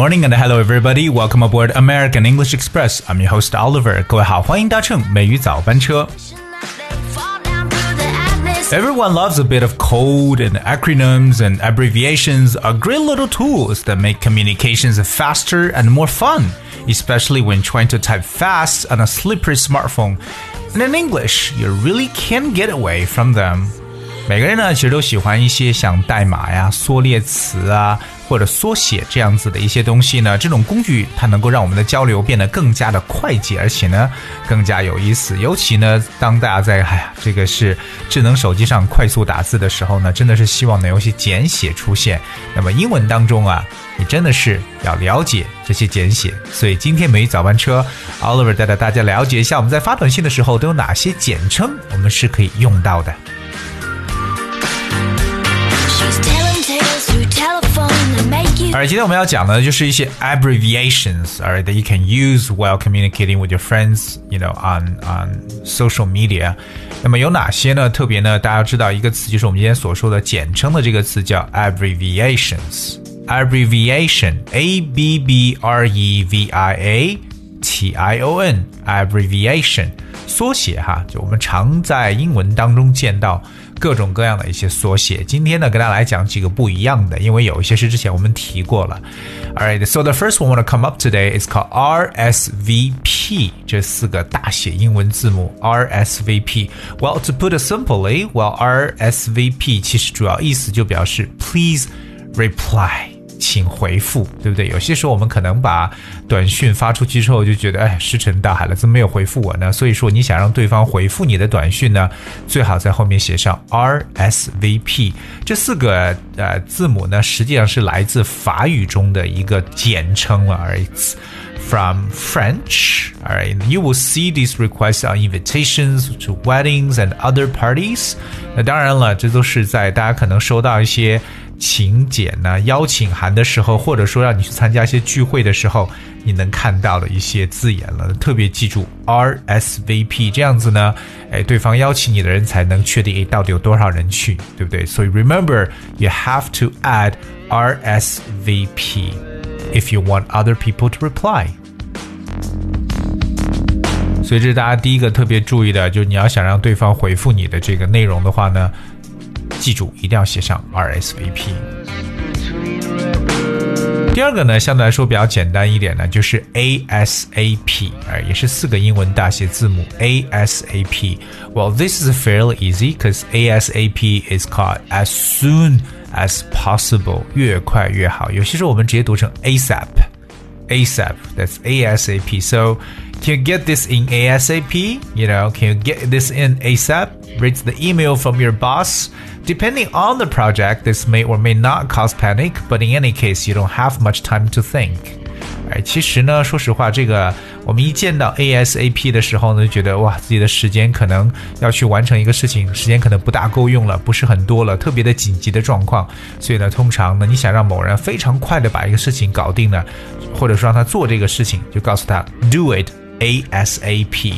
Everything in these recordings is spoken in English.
Good morning and hello everybody. Welcome aboard American English Express. I'm your host Oliver. 各位好，欢迎搭乘美语早班车。Everyone loves a bit of code and acronyms and abbreviations are great little tools that make communications faster and more fun, especially when trying to type fast on a slippery smartphone. And in English, you really can't get away from them. 每个人呢，其实都喜欢一些像代码呀、缩略词啊， 或者缩写这样子的一些东西呢。这种工具它能够让我们的交流变得更加的快捷，而且呢更加有意思。尤其呢，当大家在哎呀这个是智能手机上快速打字的时候呢，真的是希望能有些简写出现。那么英文当中啊，你真的是要了解这些简写。所以今天美语早班车，Oliver 带着大家了解一下，我们在发短信的时候都有哪些简称，我们是可以用到的。Alright，今天我们要讲的就是一些 abbreviations，alright that you can use while communicating with your friends, you know, on on social media。那么有哪些呢？特别呢，大家知道一个词，就是我们今天所说的简称的这个词叫 abbreviations。abbreviation，a b b r e v i a t i o n，abbreviation， 缩写哈，就我们常在英文当中见到。各种各样的一些缩写。今天呢，跟大家来讲几个不一样的，因为有一些是之前我们提过了。Alright, so the first one want to come up today is called RSVP，这四个大写英文字母 RSVP。Well, to put it simply, well RSVP 其实主要意思就表示 Please reply。请回复，对不对？有些时候我们可能把短讯发出去之后，就觉得哎，石沉大海了，怎么没有回复我呢？所以说，你想让对方回复你的短讯呢，最好在后面写上 RSVP 这四个呃字母呢，实际上是来自法语中的一个简称了而已。From French, All right, you will see these requests on invitations to weddings and other parties. 那当然了，这都是在大家可能收到一些。请柬呢、邀请函的时候，或者说让你去参加一些聚会的时候，你能看到的一些字眼了。特别记住 RSVP 这样子呢，哎，对方邀请你的人才能确定到底有多少人去，对不对？所以 remember you have to add RSVP if you want other people to reply。所以这是大家第一个特别注意的，就你要想让对方回复你的这个内容的话呢。记住，一定要写上 RSVP。第二个呢，相对来说比较简单一点呢，就是 ASAP，哎，也是四个英文大写字母 ASAP。Well, this is fairly easy because ASAP is called as soon as possible，越快越好。有些时候我们直接读成 ASAP，ASAP，that's ASAP。So can you get this in ASAP? You know, can you get this in ASAP? Read the email from your boss. Depending on the project, this may or may not cause panic, but in any case, you don't have much time to think. 哎，其实呢，说实话，这个我们一见到 ASAP 的时候呢，就觉得哇，自己的时间可能要去完成一个事情，时间可能不大够用了，不是很多了，特别的紧急的状况。所以呢，通常呢，你想让某人非常快的把一个事情搞定呢，或者说让他做这个事情，就告诉他 Do it。 ASAP。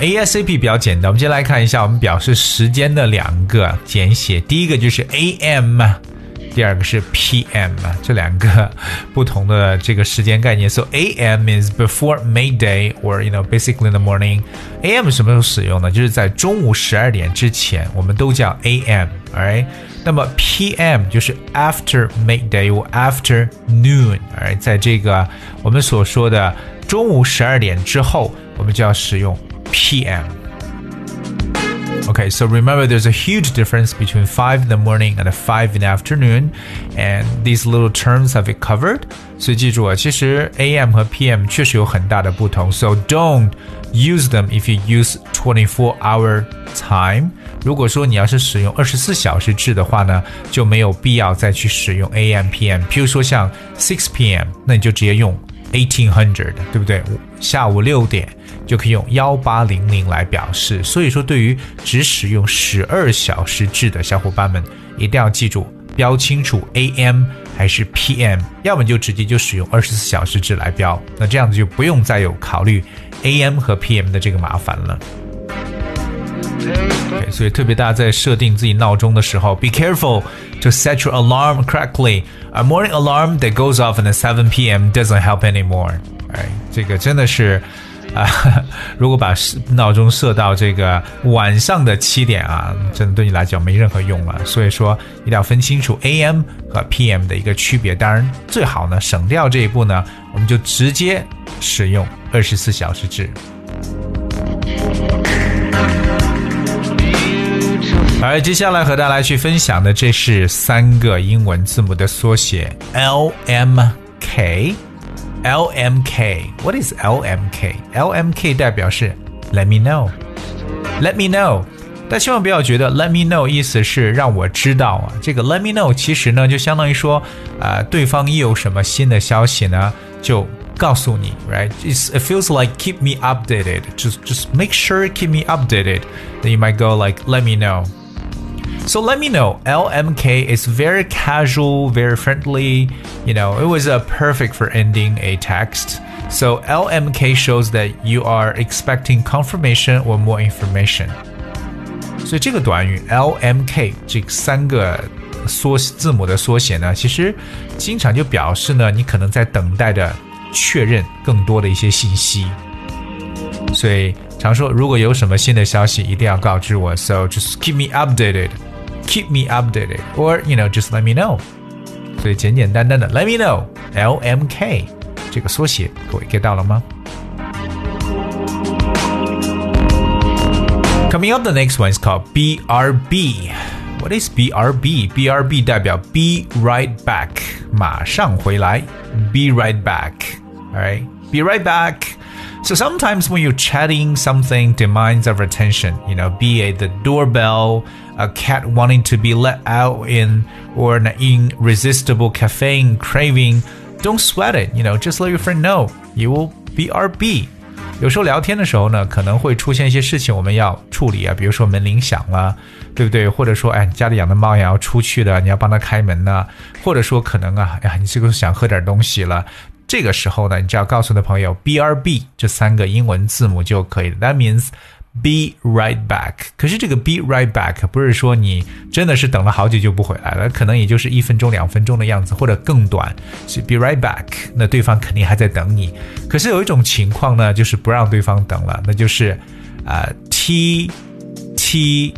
ASAP 比较简单，我们先来看一下我们表示时间的两个简写。第一个就是 AM，第二个是 PM，啊这两个不同的这个时间概念。So AM is before midday or you know basically in the morning. AM 什么时候使用呢？就是在中午十二点之前，我们都叫 AM，alright。那么 PM 就是 after midday or after noon，right？在这个我们所说的中午十二点之后，我们就要使用 PM。Okay, so remember there's a huge difference between 5 in the morning and 5 in the afternoon, and these little terms have it covered. 所以记住啊，其实 AM 和 PM 确实有很大的不同。So don't use them if you use 24 hour time. 如果说你要是使用二十四小时制的话呢，就没有必要再去使用 AM PM。譬如说像 six PM，那你就直接用 Eighteen hundred，对不对？下午六点就可以用幺八零零来表示。所以说，对于只使用十二小时制的小伙伴们，一定要记住标清楚 AM 还是 PM，要么就直接就使用二十四小时制来标。那这样子就不用再有考虑 AM 和 PM 的这个麻烦了。所以特别大家在设定自己闹钟的时候，be careful to set your alarm correctly. A morning alarm that goes off at 7 p.m. doesn't help anymore. 哎，这个真的是。啊，如果把闹钟设到这个晚上的七点啊，真的对你来讲没任何用了。所以说一定要分清楚 AM 和 PM 的一个区别。当然，最好呢省掉这一步呢，我们就直接使用二十四小时制。而接下来和大家来去分享的，这是三个英文字母的缩写，LMK。LMK。What is LMK? LMK 代表是 Let me know. Let me know. 但千万不要觉得 Let me know 意思是让我知道啊。这个 Let me know 其实呢，就相当于说，呃，对方一有什么新的消息呢，就告诉你，right? It's, it feels like keep me updated. Just just make sure keep me updated. Then you might go like Let me know. So let me know. LMK is very casual, very friendly. You know, it was a perfect for ending a text. So LMK shows that you are expecting confirmation or more information. 所以这个短语 LMK 这三个缩字母的缩写呢，其实经常就表示呢，你可能在等待着 确认更多的一些信息。所以常说，如果有什么新的消息，一定要告知我。So just keep me updated keep me updated or you know just let me know。所以简简单单的 let me know LMK 这个缩写，各位 get 到了吗？Coming up, the next one is called BRB. What is BRB? BRB 代表 be right back，马上回来，be right back. Alright, be right back. So sometimes when you're chatting, something demands our attention. You know, be it the doorbell, a cat wanting to be let out in, or an irresistible caffeine craving. Don't sweat it. You know, just let your friend know you will be RB. 有时候聊天的时候呢，可能会出现一些事情我们要处理啊，比如说门铃响了，对不对？或者说，哎，家里养的猫也要出去的，你要帮它开门呢。或者说，可能啊，哎呀，你这个想喝点东西了， 这个时候呢，你只要告诉你的朋友 B R B 这三个英文字母就可以了。That means be right back。可是这个 be right back 不是说你真的是等了好久就不回来了，可能也就是一分钟、两分钟的样子，或者更短。是 be right back，那对方肯定还在等你。可是有一种情况呢，就是不让对方等了，那就是啊、呃、T T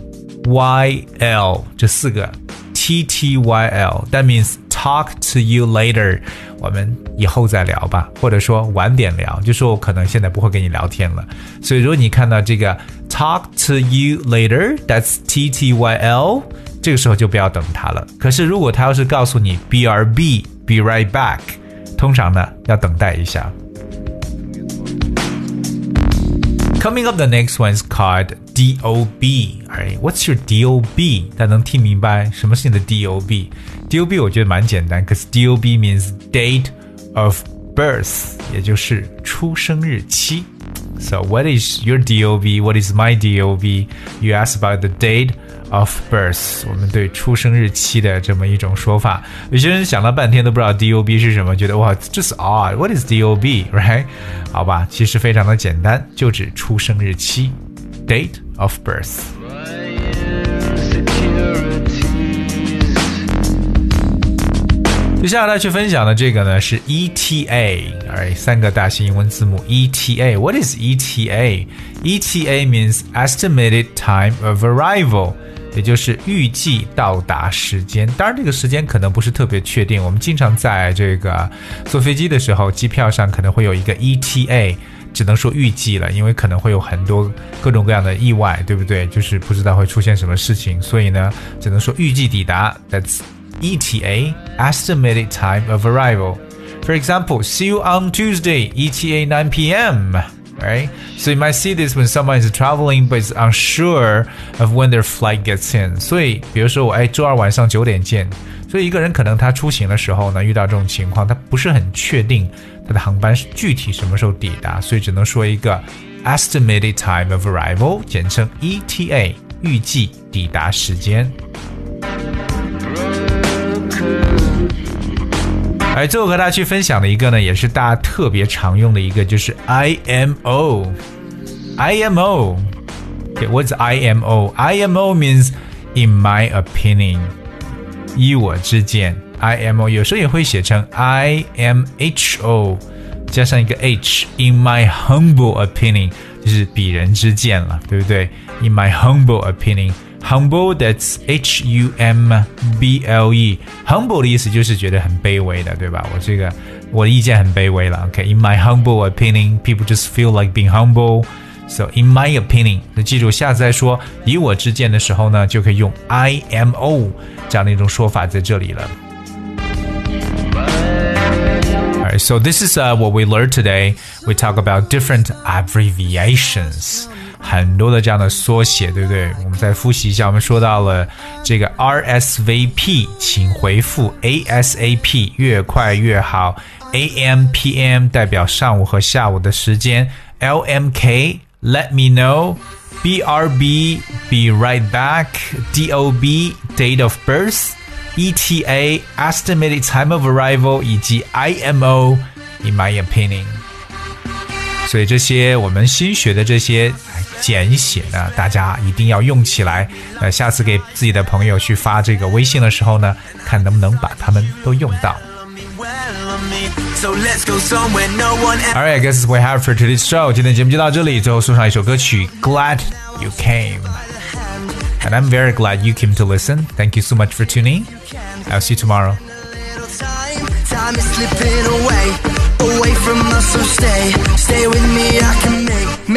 Y L 这四个 T T Y L，that means talk to you later。我们以后再聊吧，或者说晚点聊，就说我可能现在不会跟你聊天了。所以如果你看到这个 talk to you later，that's T T Y L，这个时候就不要等他了。可是如果他要是告诉你 B R B，be right back，通常呢要等待一下。Coming up, the next one is called DOB. Alright, what's your DOB? 大家能听明白什么是你的 DOB? DOB 我觉得蛮简单，可是 DOB means date of birth，也就是出生日期。So what is your DOB? What is my DOB? You ask about the date of birth，我们对出生日期的这么一种说法。有些人想了半天都不知道 DOB 是什么，觉得哇，这是 odd。What is DOB？Right？好吧，其实非常的简单，就指出生日期，date of birth。 接下来去分享的这个呢是 ETA，哎，三个大型英文字母 ETA。What is ETA？ETA means estimated time of arrival，也就是预计到达时间。当然，这个时间可能不是特别确定。我们经常在这个坐飞机的时候，机票上可能会有一个 ETA，只能说预计了，因为可能会有很多各种各样的意外，对不对？就是不知道会出现什么事情，所以呢，只能说预计抵达。That's ETA, estimated time of arrival. For example, see you on Tuesday, ETA 9 p.m. Right? So you might see this when someone is traveling but is unsure of when their flight gets in. 所以，比如说我哎，周二晚上九点见。所以一个人可能他出行的时候呢，遇到这种情况，他不是很确定他的航班是具体什么时候抵达，所以只能说一个 estimated time of arrival，简称 ETA，预计抵达时间。 而最后和大家去分享的一个呢，也是大家特别常用的一个，就是 IMO。IMO what's IMO? IMO means in my opinion. 依我之见，IMO 有时候也会写成 IMHO，加上一个 H。In my humble opinion，就是鄙人之见了，对不对？In my humble opinion opinion，humble that's H U M B L E。humble 的意思就是觉得很卑微的，对吧？我这个我的意见很卑微了。OK，in my humble opinion，people just feel like being humble。So in my opinion，那记住下次再说以我之见的时候呢，就可以用 IMO 这样的一种说法在这里了。Alright, so this is uh, what we learned today. We talk about different abbreviations. 很多的这样的缩写，对不对？我们再复习一下，我们说到了这个 RSVP，请回复 ASAP，越快越好。AMPM 代表上午和下午的时间，LMK let me know. BRB, be right back. DOB, date of birth. ETA, estimated time of arrival，以及 IMO, in my opinion。所以这些我们新学的这些简写呢，大家一定要用起来。呃，下次给自己的朋友去发这个微信的时候呢，看能不能把它们都用到。So let's go somewhere no one Alright, I guess we have for today's show. 今天节目就到这里，最后送上一首歌曲《Glad You Came》。And I'm very glad you came to listen. Thank you so much for tuning. I'll see you tomorrow. Time is slipping away, away from us, so stay,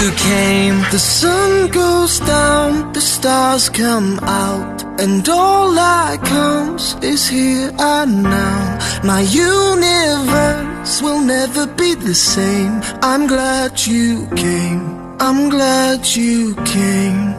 You came. The sun goes down, the stars come out, and all that counts is here and now. My universe will never be the same. I'm glad you came. I'm glad you came.